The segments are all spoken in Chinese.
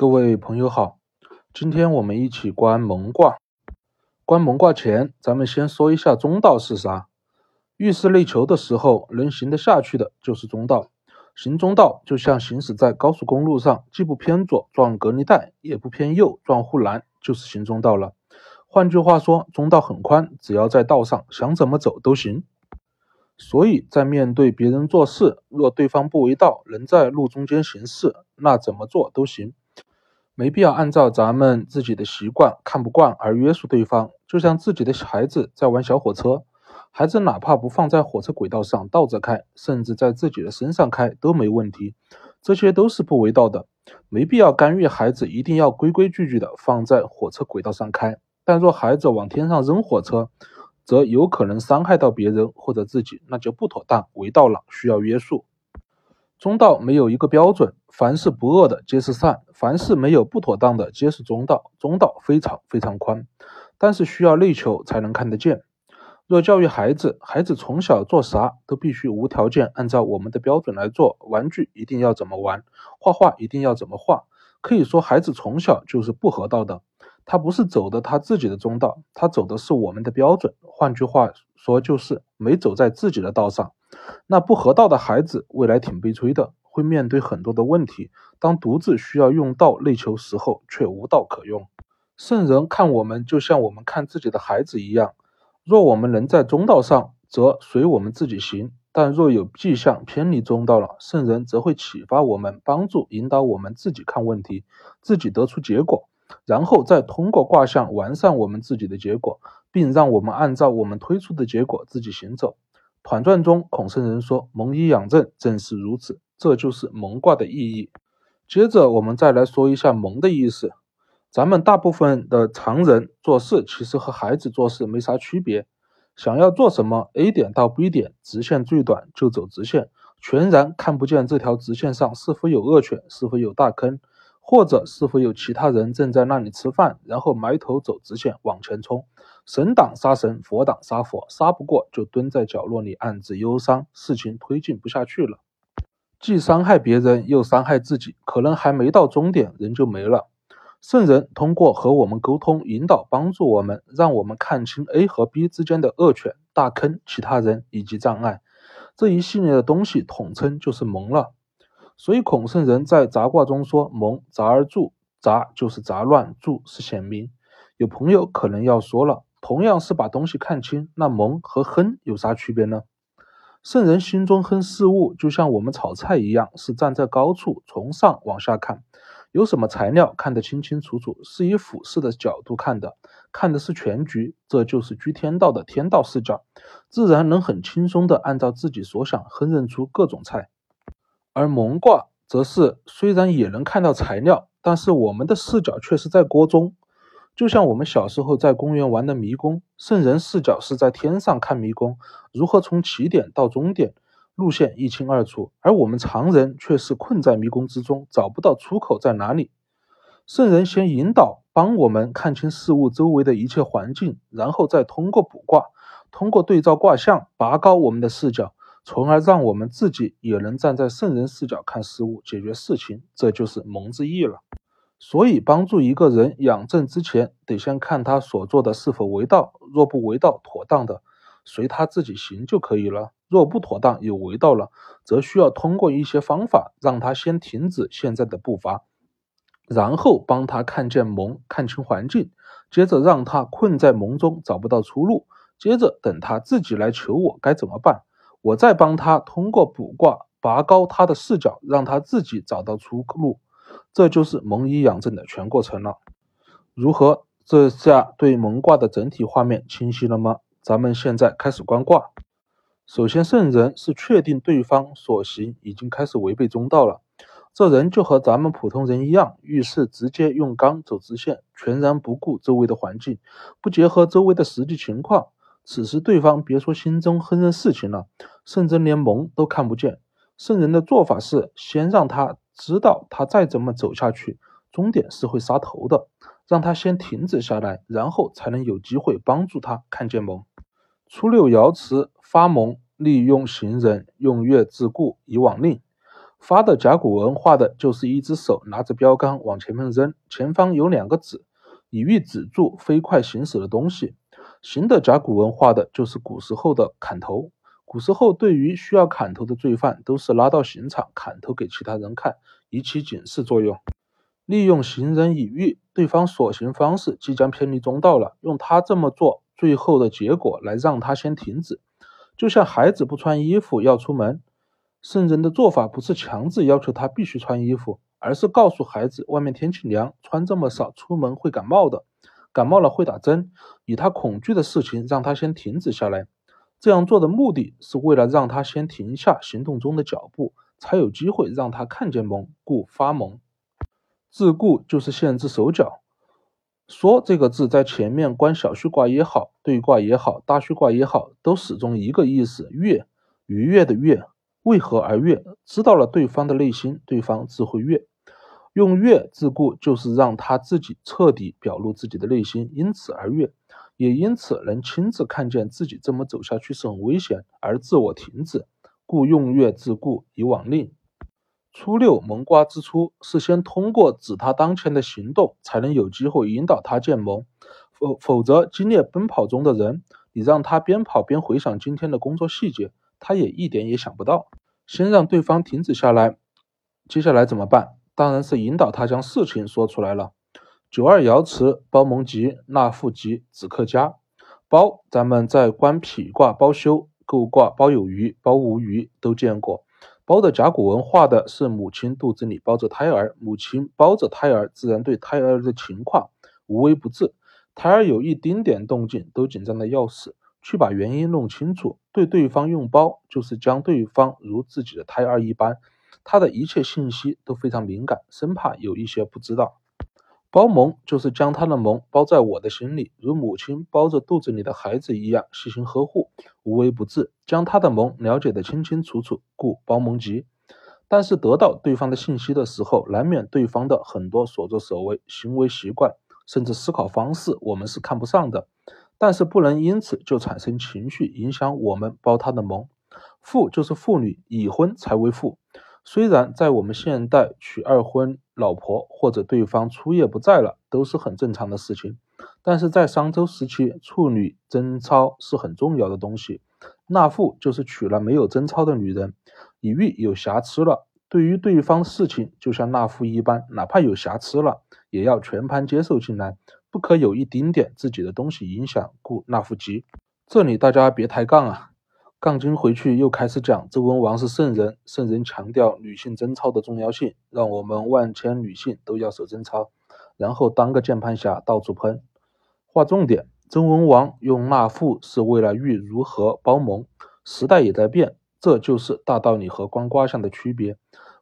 各位朋友好，今天我们一起观蒙卦。观蒙卦前，咱们先说一下中道是啥。遇事内求的时候，能行得下去的就是中道。行中道就像行驶在高速公路上，既不偏左撞隔离带，也不偏右撞护栏，就是行中道了。换句话说，中道很宽，只要在道上，想怎么走都行。所以在面对别人做事，若对方不为道，能在路中间行事，那怎么做都行。没必要按照咱们自己的习惯看不惯而约束对方，就像自己的孩子在玩小火车，孩子哪怕不放在火车轨道上倒着开，甚至在自己的身上开都没问题，这些都是不为道的，没必要干预孩子一定要规规矩矩的放在火车轨道上开。但若孩子往天上扔火车，则有可能伤害到别人或者自己，那就不妥当，为道了，需要约束。中道没有一个标准，凡是不恶的皆是善，凡是没有不妥当的皆是中道。中道非常非常宽，但是需要内求才能看得见。若教育孩子，孩子从小做啥都必须无条件按照我们的标准来做，玩具一定要怎么玩，画画一定要怎么画，可以说孩子从小就是不合道的。他不是走的他自己的中道，他走的是我们的标准。换句话说，就是没走在自己的道上。那不合道的孩子，未来挺悲催的，会面对很多的问题。当独自需要用道内求时候，却无道可用。圣人看我们，就像我们看自己的孩子一样。若我们能在中道上，则随我们自己行；但若有迹象偏离中道了，圣人则会启发我们，帮助引导我们自己看问题，自己得出结果，然后再通过卦象完善我们自己的结果，并让我们按照我们推出的结果自己行走。《团传》中，孔圣人说：“蒙以养正，正是如此。”这就是蒙卦的意义。接着，我们再来说一下蒙的意思。咱们大部分的常人做事，其实和孩子做事没啥区别。想要做什么，A 点到 B 点，直线最短就走直线，全然看不见这条直线上是否有恶犬，是否有大坑，或者是否有其他人正在那里吃饭，然后埋头走直线往前冲。神挡杀神，佛挡杀佛，杀不过就蹲在角落里暗自忧伤，事情推进不下去了，既伤害别人又伤害自己，可能还没到终点，人就没了。圣人通过和我们沟通、引导、帮助我们，让我们看清 A 和 B 之间的恶犬、大坑、其他人以及障碍，这一系列的东西统称就是蒙了。所以孔圣人在杂卦中说：“蒙杂而助，杂就是杂乱，助是显明。”有朋友可能要说了。同样是把东西看清，那蒙和亨有啥区别呢？圣人心中亨事物，就像我们炒菜一样，是站在高处从上往下看，有什么材料看得清清楚楚，是以俯视的角度看的，看的是全局，这就是居天道的天道视角，自然能很轻松的按照自己所想烹饪出各种菜。而蒙卦则是虽然也能看到材料，但是我们的视角却是在锅中。就像我们小时候在公园玩的迷宫，圣人视角是在天上看迷宫，如何从起点到终点，路线一清二楚；而我们常人却是困在迷宫之中，找不到出口在哪里。圣人先引导，帮我们看清事物周围的一切环境，然后再通过卜卦，通过对照卦象，拔高我们的视角，从而让我们自己也能站在圣人视角看事物、解决事情。这就是蒙之意了。所以，帮助一个人养正之前，得先看他所做的是否为道。若不为道、妥当的，随他自己行就可以了；若不妥当、有为道了，则需要通过一些方法，让他先停止现在的步伐，然后帮他看见蒙，看清环境，接着让他困在蒙中找不到出路，接着等他自己来求我该怎么办，我再帮他通过卜卦拔高他的视角，让他自己找到出路。这就是蒙以养正的全过程了。如何？这下对蒙卦的整体画面清晰了吗？咱们现在开始观卦。首先，圣人是确定对方所行已经开始违背中道了。这人就和咱们普通人一样，遇事直接用刚走直线，全然不顾周围的环境，不结合周围的实际情况。此时对方别说心中烹饪事情了，甚至连蒙都看不见。圣人的做法是先让他。知道他再怎么走下去，终点是会杀头的，让他先停止下来，然后才能有机会帮助他看见蒙。初六爻辞发蒙，利用行人，用月自固以往令。发的甲骨文画的就是一只手拿着标杆往前面扔，前方有两个指，以喻止住飞快行驶的东西。行的甲骨文画的就是古时候的砍头。古时候对于需要砍头的罪犯，都是拉到刑场砍头给其他人看，以起警示作用。利用行人以喻对方所行方式即将偏离中道了，用他这么做最后的结果来让他先停止。就像孩子不穿衣服要出门，圣人的做法不是强制要求他必须穿衣服，而是告诉孩子外面天气凉，穿这么少出门会感冒的，感冒了会打针，以他恐惧的事情让他先停止下来。这样做的目的是为了让他先停下行动中的脚步，才有机会让他看见蒙，故发蒙。自顾就是限制手脚。说这个字在前面观小虚卦也好，对卦也好，大虚卦也好，都始终一个意思：悦，愉悦的悦。为何而悦？知道了对方的内心，对方自会悦。用悦自顾，就是让他自己彻底表露自己的内心，因此而悦，也因此能亲自看见自己这么走下去是很危险，而自我停止，故用悦自顾以往令。初六蒙卦之初，是先通过指他当前的行动，才能有机会引导他见蒙。否否则，激烈奔跑中的人，你让他边跑边回想今天的工作细节，他也一点也想不到。先让对方停止下来，接下来怎么办？当然是引导他将事情说出来了。九二爻辞：包蒙吉，纳父吉，子克家。包，咱们在观匹卦包修、构卦包有余、包无余都见过。包的甲骨文画的是母亲肚子里包着胎儿，母亲包着胎儿，自然对胎儿的情况无微不至。胎儿有一丁点动静，都紧张的要死，去把原因弄清楚。对对方用包，就是将对方如自己的胎儿一般，他的一切信息都非常敏感，生怕有一些不知道。包蒙就是将他的蒙包在我的心里，如母亲包着肚子里的孩子一样细心呵护，无微不至，将他的蒙了解得清清楚楚，故包蒙吉。但是得到对方的信息的时候，难免对方的很多所作所为、行为习惯，甚至思考方式，我们是看不上的。但是不能因此就产生情绪，影响我们包他的蒙。妇就是妇女，已婚才为妇。虽然在我们现代娶二婚老婆或者对方初夜不在了都是很正常的事情，但是在商周时期，处女贞操是很重要的东西。纳妇就是娶了没有贞操的女人，以喻有瑕疵了。对于对方事情，就像纳妇一般，哪怕有瑕疵了，也要全盘接受进来，不可有一丁点自己的东西影响，故纳妇吉。这里大家别抬杠啊。杠精回去又开始讲周文王是圣人，圣人强调女性贞操的重要性，让我们万千女性都要守贞操，然后当个键盘侠到处喷。划重点，周文王用纳妇是为了喻如何包蒙，时代也在变，这就是大道理和观卦象的区别。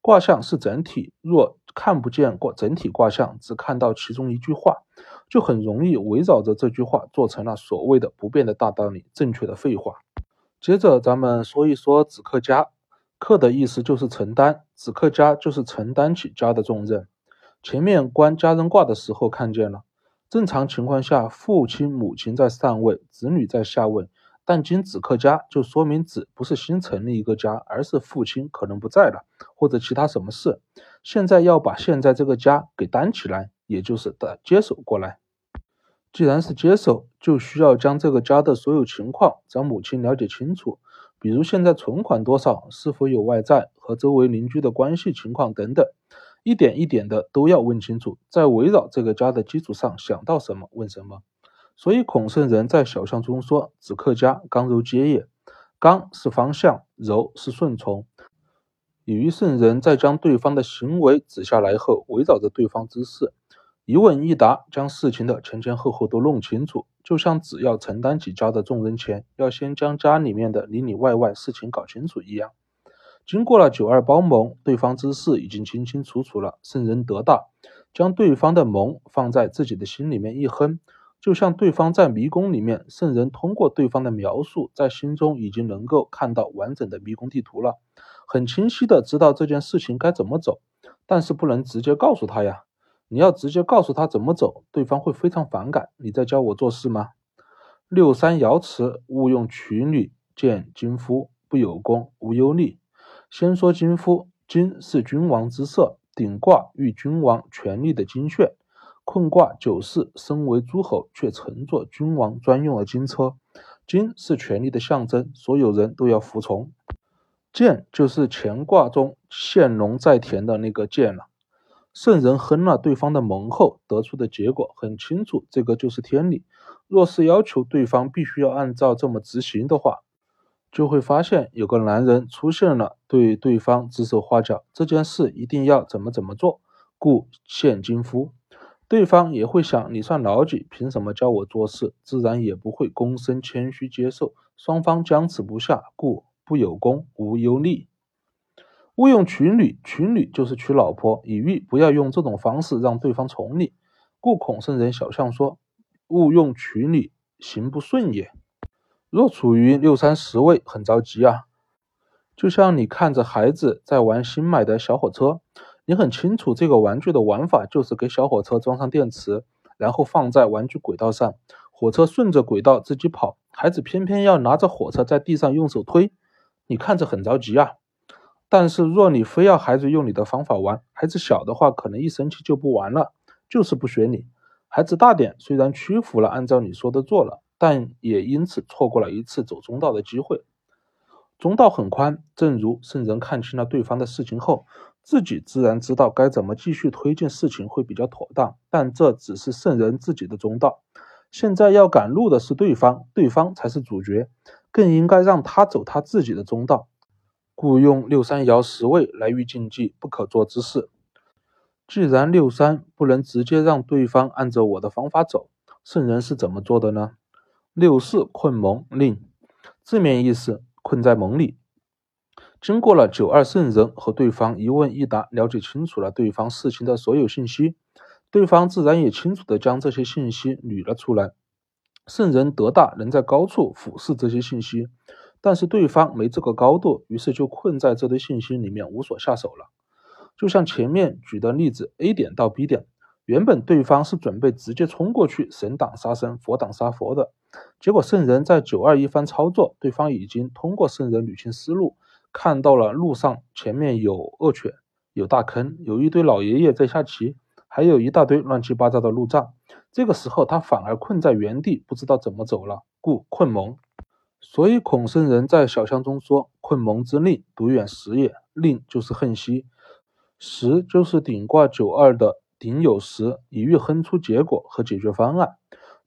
卦象是整体，若看不见过整体卦象，只看到其中一句话，就很容易围绕着这句话做成了所谓的不变的大道理，正确的废话。接着咱们说一说子克家，克的意思就是承担，子克家就是承担起家的重任。前面观家人卦的时候看见了，正常情况下父亲母亲在上位，子女在下位，但今子克家就说明子不是新成立一个家，而是父亲可能不在了，或者其他什么事，现在要把现在这个家给担起来，也就是的接手过来。既然是接手，就需要将这个家的所有情况找母亲了解清楚，比如现在存款多少，是否有外债和周围邻居的关系情况等等，一点一点的都要问清楚，在围绕这个家的基础上想到什么问什么。所以孔圣人在小象中说：“子克家，刚柔皆也。刚是方向，柔是顺从。”以于圣人在将对方的行为指下来后，围绕着对方之事。一问一答，将事情的前前后后都弄清楚，就像只要承担起家的重任前，要先将家里面的里里外外事情搞清楚一样。经过了九二包蒙，对方之事已经清清楚楚了。圣人得大，将对方的蒙放在自己的心里面一哼，就像对方在迷宫里面，圣人通过对方的描述，在心中已经能够看到完整的迷宫地图了，很清晰的知道这件事情该怎么走，但是不能直接告诉他呀。你要直接告诉他怎么走，对方会非常反感。你在教我做事吗？六三爻辞：勿用娶女见金夫，不有功无忧虑。先说金夫，金是君王之色，顶卦喻君王权力的金铉。困卦九四，身为诸侯却乘坐君王专用的金车。金是权力的象征，所有人都要服从。剑就是乾卦中现龙在田的那个剑了。圣人哼了对方的盟后得出的结果很清楚，这个就是天理。若是要求对方必须要按照这么执行的话，就会发现有个男人出现了，对对方指手画脚，这件事一定要怎么怎么做，故现金夫。对方也会想，你算老几，凭什么教我做事？自然也不会躬身谦虚接受。双方僵持不下，故不有功，无有利。勿用娶女，娶女就是娶老婆，以喻不要用这种方式让对方宠你。故孔圣人小象说：“勿用娶女，行不顺也。”若处于六三十位，很着急啊，就像你看着孩子在玩新买的小火车，你很清楚这个玩具的玩法就是给小火车装上电池，然后放在玩具轨道上，火车顺着轨道自己跑，孩子偏偏要拿着火车在地上用手推，你看着很着急啊。但是，若你非要孩子用你的方法玩，孩子小的话，可能一生气就不玩了，就是不学你。孩子大点，虽然屈服了，按照你说的做了，但也因此错过了一次走中道的机会。中道很宽，正如圣人看清了对方的事情后，自己自然知道该怎么继续推进事情会比较妥当。但这只是圣人自己的中道，现在要赶路的是对方，对方才是主角，更应该让他走他自己的中道。故用六三爻十位来喻禁忌不可做之事。既然六三不能直接让对方按照我的方法走，圣人是怎么做的呢？六四困蒙令，字面意思困在蒙里。经过了九二圣人和对方一问一答，了解清楚了对方事情的所有信息，对方自然也清楚的将这些信息捋了出来。圣人德大，能在高处俯视这些信息。但是对方没这个高度，于是就困在这堆信息里面，无所下手了。就像前面举的例子，A 点到 B 点，原本对方是准备直接冲过去，神挡杀神，佛挡杀佛的。结果圣人在九二一番操作，对方已经通过圣人捋清思路，看到了路上前面有恶犬，有大坑，有一堆老爷爷在下棋，还有一大堆乱七八糟的路障。这个时候他反而困在原地，不知道怎么走了，故困蒙。所以孔圣人在小象中说：“困蒙之令，独远时也。令就是恨兮，时就是顶卦九二的顶有时，以喻哼出结果和解决方案。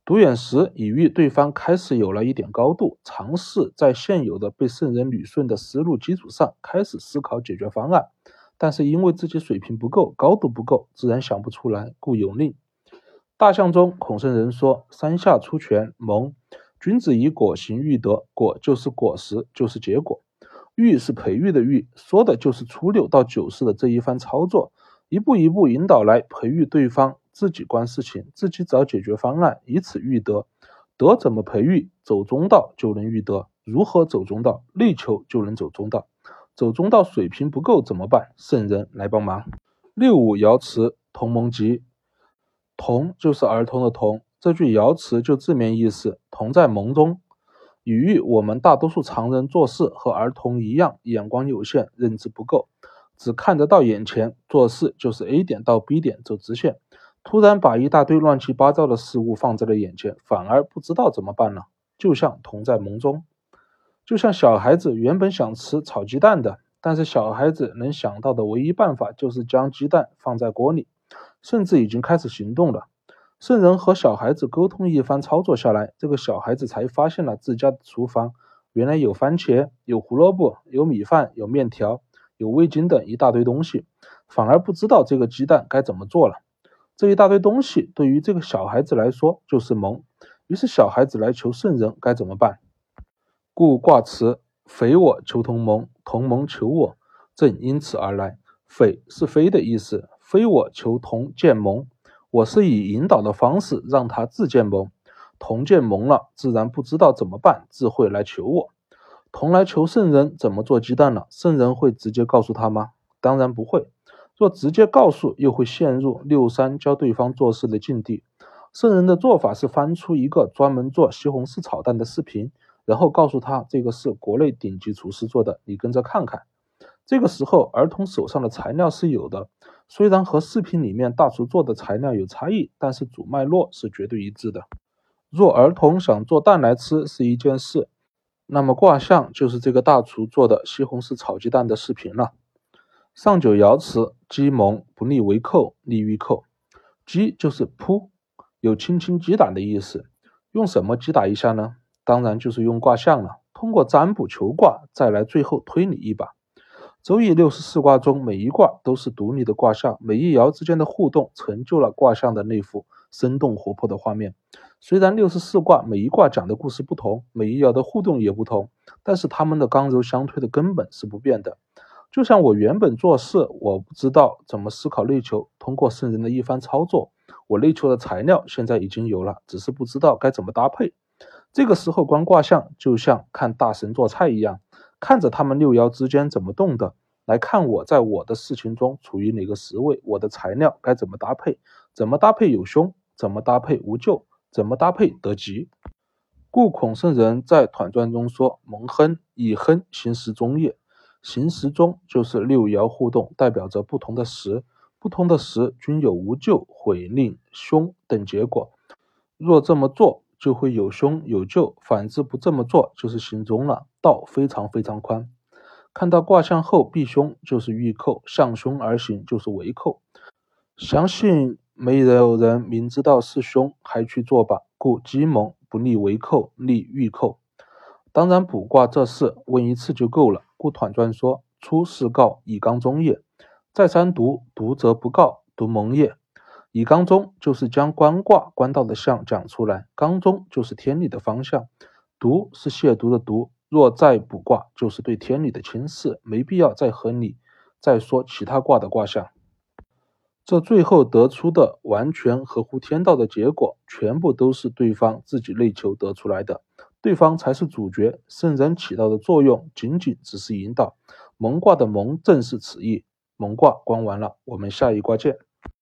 独远时，以喻对方开始有了一点高度，尝试在现有的被圣人捋顺的思路基础上开始思考解决方案。但是因为自己水平不够，高度不够，自然想不出来，故有令。大象中，孔圣人说：三下出拳，蒙。”君子以果行育德，果就是果实，就是结果。育是培育的育，说的就是初六到九四的这一番操作，一步一步引导来培育对方，自己观事情，自己找解决方案，以此育德。德怎么培育？走中道就能育德。如何走中道？力求就能走中道。走中道水平不够怎么办？圣人来帮忙。六五爻辞同盟吉，同就是儿童的童。这句爻辞就字面意思，同在蒙中，比喻我们大多数常人做事和儿童一样，眼光有限，认知不够，只看得到眼前，做事就是 A 点到 B 点走直线，突然把一大堆乱七八糟的事物放在了眼前，反而不知道怎么办了，就像同在蒙中，就像小孩子原本想吃炒鸡蛋的，但是小孩子能想到的唯一办法就是将鸡蛋放在锅里，甚至已经开始行动了。圣人和小孩子沟通一番操作下来，这个小孩子才发现了自家的厨房原来有番茄、有胡萝卜、有米饭、有面条、有味精等一大堆东西，反而不知道这个鸡蛋该怎么做了。这一大堆东西对于这个小孩子来说就是蒙，于是小孩子来求圣人该怎么办？故卦辞：匪我求同盟，同盟求我，正因此而来。匪是非的意思，非我求同建盟。我是以引导的方式让他自建盟，同建盟了，自然不知道怎么办，自会来求我。同来求圣人怎么做鸡蛋了，圣人会直接告诉他吗？当然不会。若直接告诉，又会陷入六三教对方做事的境地。圣人的做法是翻出一个专门做西红柿炒蛋的视频，然后告诉他这个是国内顶级厨师做的，你跟着看看。这个时候，儿童手上的材料是有的，虽然和视频里面大厨做的材料有差异，但是主脉络是绝对一致的。若儿童想做蛋来吃是一件事，那么卦象就是这个大厨做的西红柿炒鸡蛋的视频了。上九爻辞：击蒙，不利为寇，利于寇。击就是扑，有轻轻击打的意思。用什么击打一下呢？当然就是用卦象了。通过占卜求卦，再来最后推理一把。周易六十四卦中，每一卦都是独立的卦象，每一爻之间的互动成就了卦象的那幅生动活泼的画面。虽然六十四卦每一卦讲的故事不同，每一爻的互动也不同，但是它们的刚柔相推的根本是不变的。就像我原本做事，我不知道怎么思考内求，通过圣人的一番操作，我内求的材料现在已经有了，只是不知道该怎么搭配。这个时候观卦象，就像看大神做菜一样。看着他们六爻之间怎么动的，来看我在我的事情中处于哪个时位，我的材料该怎么搭配，怎么搭配有凶，怎么搭配无咎，怎么搭配得吉。故孔圣人在《团传》中说：“蒙亨，以亨行时中也。行时中就是六爻互动，代表着不同的时，不同的时均有无咎、毁令、凶等结果。若这么做。”就会有凶有救，反之不这么做就是行中了，道非常非常宽。看到卦象后避凶就是御寇，向凶而行就是为寇。相信没有人明知道是凶还去做吧，故鸡蒙不利为寇，利御寇。当然卜卦这事问一次就够了，故团传说出是告以刚中也，再三读读则不告，读蒙也。以刚中就是将官卦官道的象讲出来，刚中就是天理的方向，读是亵渎的毒。若再卜卦，就是对天理的轻视，没必要再和你再说其他卦的卦象。这最后得出的完全合乎天道的结果，全部都是对方自己内求得出来的，对方才是主角。圣人起到的作用仅仅只是引导。蒙卦的蒙正是此意。蒙卦观完了，我们下一卦见。